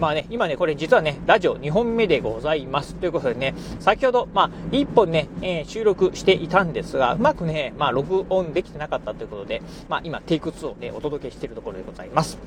まあね、今ね、これ実はね、ラジオ2本目でございます。ということでね、先ほど、まあ、1本ね、えー、収録していたんですが、うまくね、まあ、録音できてなかったということで、まあ、今、テイク2をね、お届けしているところでございます。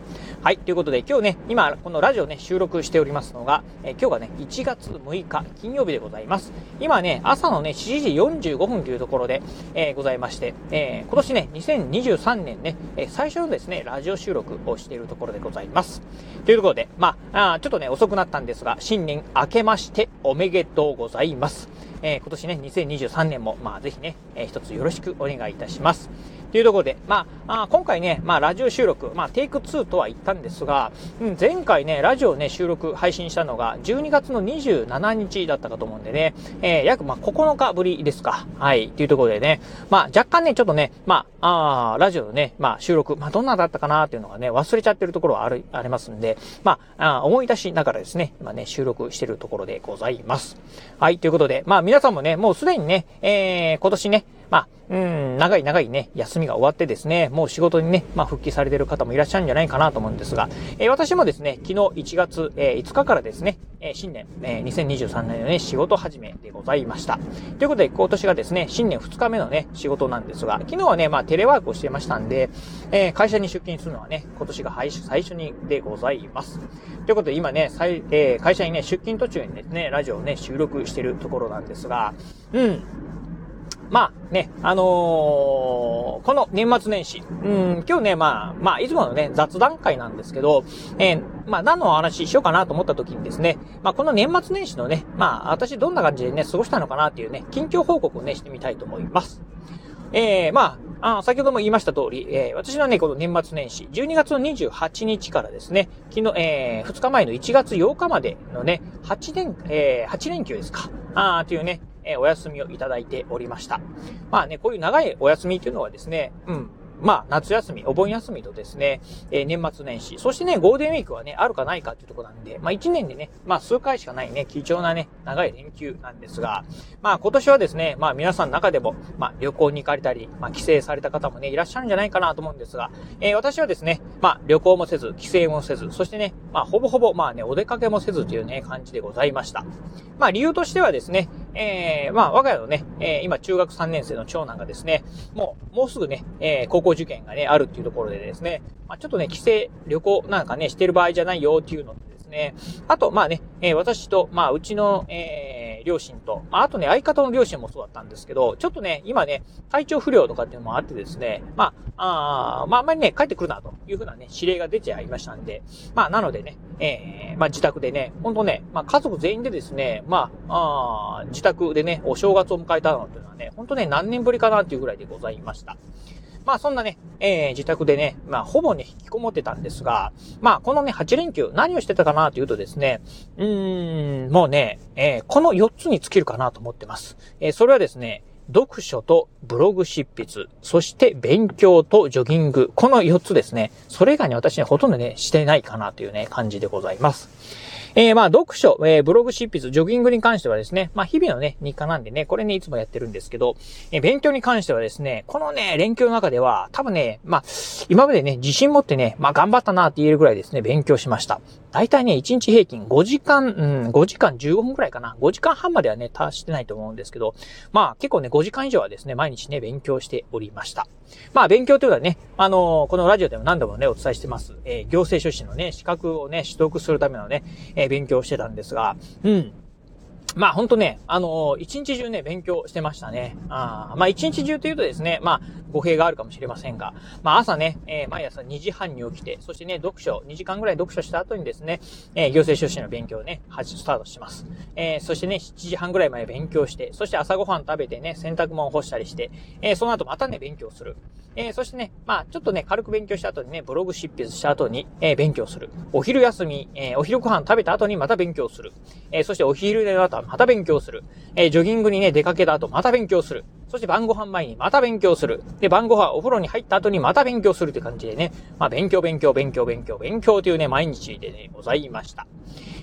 はい、ということで、今日ね、今、このラジオね、収録しておりますのが、えー、今日がね、1月6日、金曜日でございます。今ね、朝のね、7時45分というところで、えー、ございまして、えー、今年ね、2023年ね、え最初のですね、ラジオ収録をしているところでございます。というところで、まあ、あちょっとね、遅くなったんですが、新年明けましておめでとうございます。えー、今年ね、2023年も、まあ、ぜひね、えー、一つよろしくお願いいたします。というところで、まあ、あ今回ね、まあ、ラジオ収録、まあ、テイク2とは言ったんですが、うん、前回ね、ラジオね、収録、配信したのが、12月の27日だったかと思うんでね、えー、約、まあ、9日ぶりですか。はい、というところでね、まあ、若干ね、ちょっとね、まあ、あラジオのね、まあ、収録、まあ、どんなだったかなっていうのがね、忘れちゃってるところはある、ありますんで、まあ、あ思い出しながらですね、今ね、収録してるところでございます。はい、ということで、まあ、皆さんもね、もうすでにね、えー、今年ね、まあ、うん、長い長いね、休みが終わってですね、もう仕事にね、まあ、復帰されてる方もいらっしゃるんじゃないかなと思うんですが、えー、私もですね、昨日1月、えー、5日からですね、えー、新年、えー、2023年のね、仕事始めでございました。ということで、今年がですね、新年2日目のね、仕事なんですが、昨日はね、まあ、テレワークをしてましたんで、えー、会社に出勤するのはね、今年が最初にでございます。ということで、今ね、えー、会社にね、出勤途中にですね、ラジオをね、収録してるところなんですが、うん、まあね、あのー、この年末年始、うん、今日ね、まあ、まあ、いつものね、雑談会なんですけど、えー、まあ、何のお話しようかなと思った時にですね、まあ、この年末年始のね、まあ、私どんな感じでね、過ごしたのかなっていうね、近況報告をね、してみたいと思います。えー、まあ、あ先ほども言いました通り、えー、私のね、この年末年始、12月の28日からですね、昨日、えー、2日前の1月8日までのね、8年、えー、8連休ですか。あー、というね、えお休みをいただいておりました。まあね、こういう長いお休みというのはですね、うん、まあ、夏休み、お盆休みとですね、えー、年末年始、そしてね、ゴールデンウィークはね、あるかないかっていうところなんで、まあ、1年でね、まあ、数回しかないね、貴重なね、長い連休なんですが、まあ、今年はですね、まあ、皆さんの中でも、まあ、旅行に行かれたり、まあ、帰省された方もね、いらっしゃるんじゃないかなと思うんですが、えー、私はですね、まあ、旅行もせず、帰省もせず、そしてね、まあ、ほぼほぼ、まあね、お出かけもせずというね、感じでございました。まあ、理由としてはですね、えー、まあ、我が家のね、えー、今、中学3年生の長男がですね、もう、もうすぐね、えー、高校受験がね、あるっていうところでですね、まあ、ちょっとね、帰省、旅行なんかね、してる場合じゃないよっていうのでですね、あと、まあね、えー、私と、まあ、うちの、えー、両親と、まあ、あとね、相方の両親もそうだったんですけど、ちょっとね、今ね、体調不良とかっていうのもあってですね、まあ、あまあ、あんまりね、帰ってくるな、というふうなね、指令が出ちゃいましたんで、まあ、なのでね、えー、まあ、自宅でね、ほんとね、まあ、家族全員でですね、まあ、あ自宅でね、お正月を迎えたのっていうのはね、ほんとね、何年ぶりかなっていうぐらいでございました。まあそんなね、えー、自宅でね、まあほぼね、引きこもってたんですが、まあこのね、8連休、何をしてたかなというとですね、うーん、もうね、えー、この4つに尽きるかなと思ってます。えー、それはですね、読書とブログ執筆、そして勉強とジョギング、この4つですね。それ以外に私ね、ほとんどね、してないかなというね、感じでございます。えー、まあ、読書、えー、ブログ執筆、ジョギングに関してはですね、まあ、日々のね、日課なんでね、これね、いつもやってるんですけど、えー、勉強に関してはですね、このね、連休の中では、多分ね、まあ、今までね、自信持ってね、まあ、頑張ったなって言えるぐらいですね、勉強しました。大体ね、1日平均5時間、うん、5時間15分くらいかな。5時間半まではね、達してないと思うんですけど、まあ結構ね、5時間以上はですね、毎日ね、勉強しておりました。まあ勉強というのはね、あの、このラジオでも何度もね、お伝えしてます。え、行政書士のね、資格をね、取得するためのね、えー、勉強してたんですが、うん。まあほんとね、あのー、一日中ね、勉強してましたね。あまあ一日中というとですね、まあ語弊があるかもしれませんが、まあ朝ね、えー、毎朝2時半に起きて、そしてね、読書、2時間ぐらい読書した後にですね、えー、行政書士の勉強をね、スタートします。え、そしてね、7時半ぐらいまで勉強して、そして朝ごはん食べてね、洗濯物を干したりして、え、その後またね、勉強する。え、そしてね、まあちょっとね、軽く勉強した後にね、ブログ執筆した後に、え、勉強する。お昼休み、え、お昼ご飯食べた後にまた勉強する。え、そしてお昼寝の後また勉強する。えー、ジョギングにね、出かけた後また勉強する。そして晩ご飯前にまた勉強する。で、晩ご飯お風呂に入った後にまた勉強するという感じでね、まあ勉強勉強勉強勉強勉強というね、毎日でね、ございました。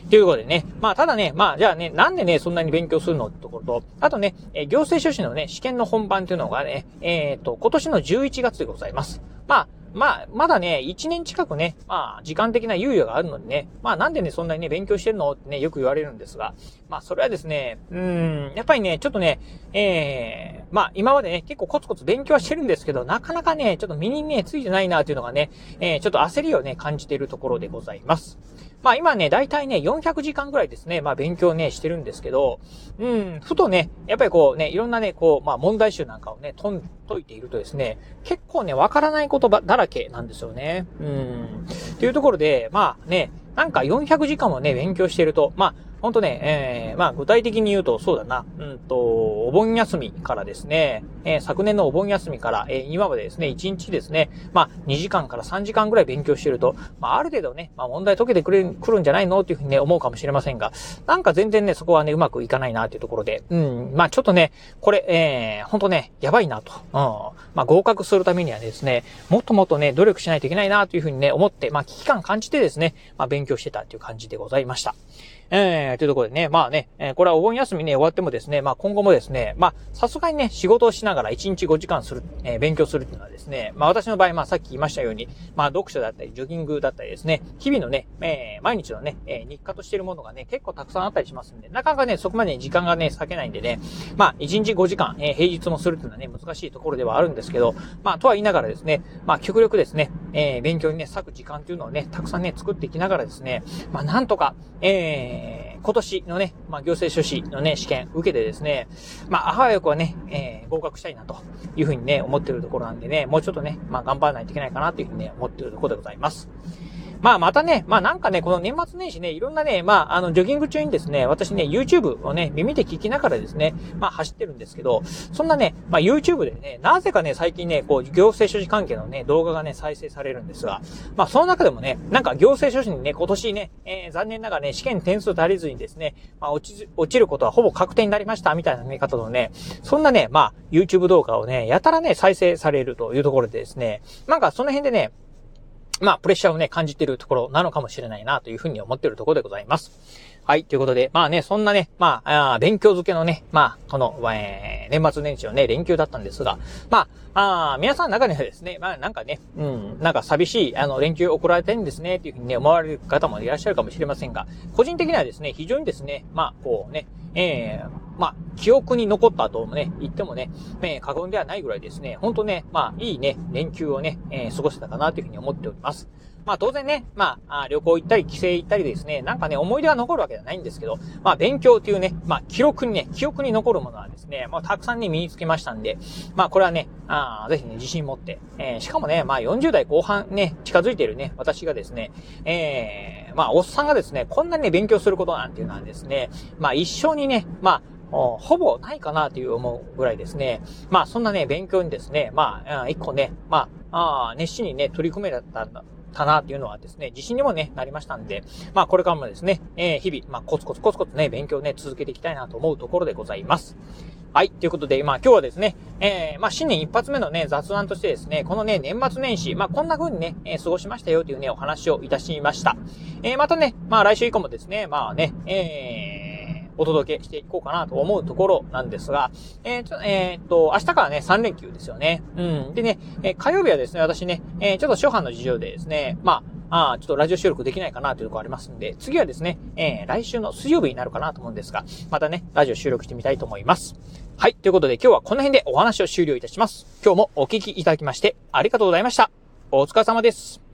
ということでね、まあただね、まあじゃあね、なんでね、そんなに勉強するのってところと、あとね、え行政書士のね、試験の本番というのがね、えっ、ー、と、今年の11月でございます。まあ、まあ、まだね、1年近くね、まあ、時間的な猶予があるのでね、まあ、なんでね、そんなにね、勉強してるのってね、よく言われるんですが、まあ、それはですね、うん、やっぱりね、ちょっとね、ええー、まあ、今までね、結構コツコツ勉強はしてるんですけど、なかなかね、ちょっと身にね、ついてないなというのがね、えー、ちょっと焦りをね、感じているところでございます。まあ今ね、だいたいね、400時間ぐらいですね、まあ勉強ね、してるんですけど、うん、ふとね、やっぱりこうね、いろんなね、こう、まあ問題集なんかをね、とん、解いているとですね、結構ね、わからない言葉だらけなんですよね。うん。というところで、まあね、なんか400時間もね、勉強してると、まあ、ほんとね、えー、まあ具体的に言うとそうだな、うんと、お盆休みからですね、えー、昨年のお盆休みから、えー、今までですね、1日ですね、まあ2時間から3時間ぐらい勉強してると、まあある程度ね、まあ問題解けてくれる、くるんじゃないの？っていうふうにね、思うかもしれませんが、なんか全然ね、そこはね、うまくいかないなっていうところで、うん、まあちょっとね、これ、えー、ほんとね、やばいなと、うん、まあ合格するためにはですね、もっともっとね、努力しないといけないなというふうにね、思って、まあ危機感感じてですね、まあ勉強してたっていう感じでございました。えー、というところでね、まあね、えー、これはお盆休みね、終わってもですね、まあ今後もですね、まあ、さすがにね、仕事をしながら1日5時間する、えー、勉強するっていうのはですね、まあ私の場合、まあさっき言いましたように、まあ読書だったり、ジョギングだったりですね、日々のね、えー、毎日のね、えー、日課としているものがね、結構たくさんあったりしますんで、なかなかね、そこまで時間がね、割けないんでね、まあ1日5時間、えー、平日もするっていうのはね、難しいところではあるんですけど、まあとは言いながらですね、まあ極力ですね、えー、勉強にね、割く時間っていうのをね、たくさんね、作っていきながらですね、まあなんとか、えー、今年のね、まあ、行政書士のね、試験受けてですね、まあ、あわよくはね、えー、合格したいなというふうにね、思ってるところなんでね、もうちょっとね、まあ、頑張らないといけないかなというふうにね、思ってるところでございます。まあまたね、まあなんかね、この年末年始ね、いろんなね、まああの、ジョギング中にですね、私ね、YouTube をね、耳で聞きながらですね、まあ走ってるんですけど、そんなね、まあ YouTube でね、なぜかね、最近ね、こう、行政書士関係のね、動画がね、再生されるんですが、まあその中でもね、なんか行政書士にね、今年ね、えー、残念ながらね、試験点数足りずにですね、まあ落ち、落ちることはほぼ確定になりました、みたいな見方のね、そんなね、まあ YouTube 動画をね、やたらね、再生されるというところでですね、なんかその辺でね、まあ、プレッシャーをね、感じてるところなのかもしれないな、というふうに思ってるところでございます。はい、ということで、まあね、そんなね、まあ、あ勉強漬けのね、まあ、この、えー、年末年始のね、連休だったんですが、まあ、あ皆さんの中にはですね、まあなんかね、うん、なんか寂しい、あの、連休送られてるんですね、っていうふうにね、思われる方もいらっしゃるかもしれませんが、個人的にはですね、非常にですね、まあ、こうね、えー、まあ、記憶に残ったともね、言ってもね、えー、過言ではないぐらいですね、ほんとね、まあ、いいね、連休をね、えー、過ごせたかなというふうに思っております。まあ当然ね、まあ、旅行行ったり、帰省行ったりですね、なんかね、思い出が残るわけじゃないんですけど、まあ勉強っていうね、まあ記録にね、記憶に残るものはですね、まあたくさんね、身につけましたんで、まあこれはね、あぜひね、自信持って、えー、しかもね、まあ40代後半ね、近づいてるね、私がですね、えー、まあおっさんがですね、こんなにね、勉強することなんていうのはですね、まあ一生にね、まあ、ほぼないかなという思うぐらいですね。まあそんなね、勉強にですね、まあ、一個ね、まあ、あ熱心にね、取り組めだったんだ、たなっていうのはですね、自信にもね、なりましたんで、まあこれからもですね、えー、日々、まあコツコツコツコツね、勉強ね、続けていきたいなと思うところでございます。はい。ということで、まあ今日はですね、えー、まあ新年一発目のね、雑談としてですね、このね、年末年始、まあこんな風にね、えー、過ごしましたよというね、お話をいたしました。えー、またね、まあ来週以降もですね、まあね、えー、お届けしていこうかなと思うところなんですが、えー、ちょ、えー、っと、明日からね、3連休ですよね。うん。でね、えー、火曜日はですね、私ね、えー、ちょっと初版の事情でですね、まあ、あちょっとラジオ収録できないかなというところありますんで、次はですね、えー、来週の水曜日になるかなと思うんですが、またね、ラジオ収録してみたいと思います。はい。ということで今日はこの辺でお話を終了いたします。今日もお聞きいただきましてありがとうございました。お疲れ様です。